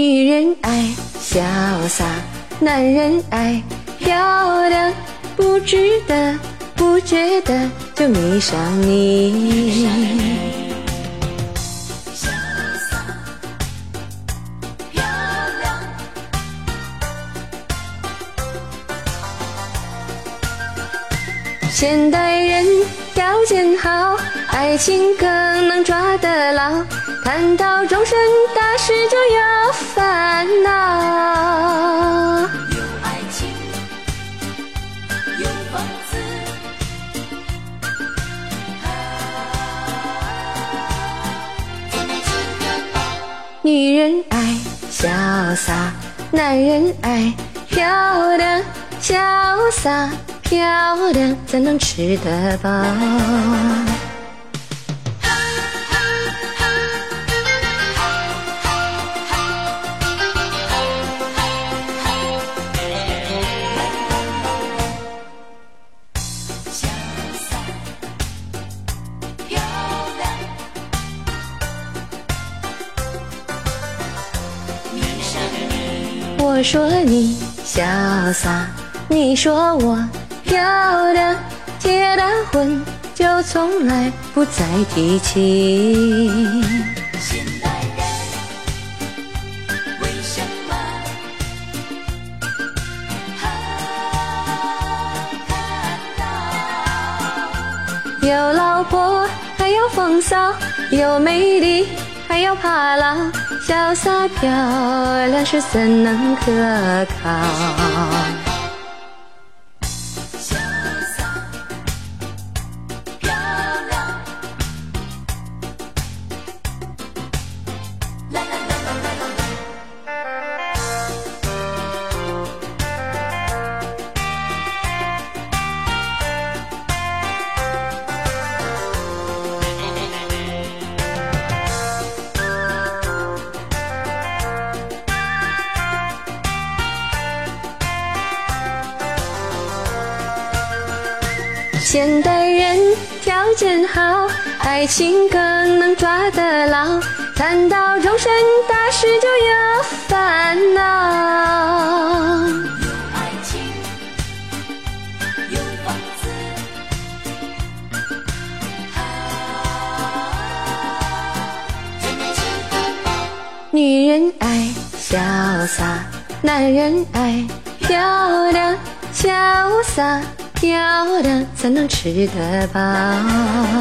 女人爱潇洒，男人爱漂亮，不值得，不觉得就迷上你。现代人条件好，爱情更能抓得牢。谈到终身大事就有烦恼。有爱情，有房子，女人爱潇洒，男人爱漂亮，潇洒。漂亮才能吃得饱。我说你潇洒，你说我。漂亮，结了婚就从来不再提起。现代人为什么有老婆还有风骚，有美丽怕老，潇洒漂亮是怎能可靠？现代人条件好，爱情更能抓得牢。谈到终身大事就有烦恼。有爱情，有房子，女人爱潇洒，男人爱漂亮，潇洒。要的才能吃得饱。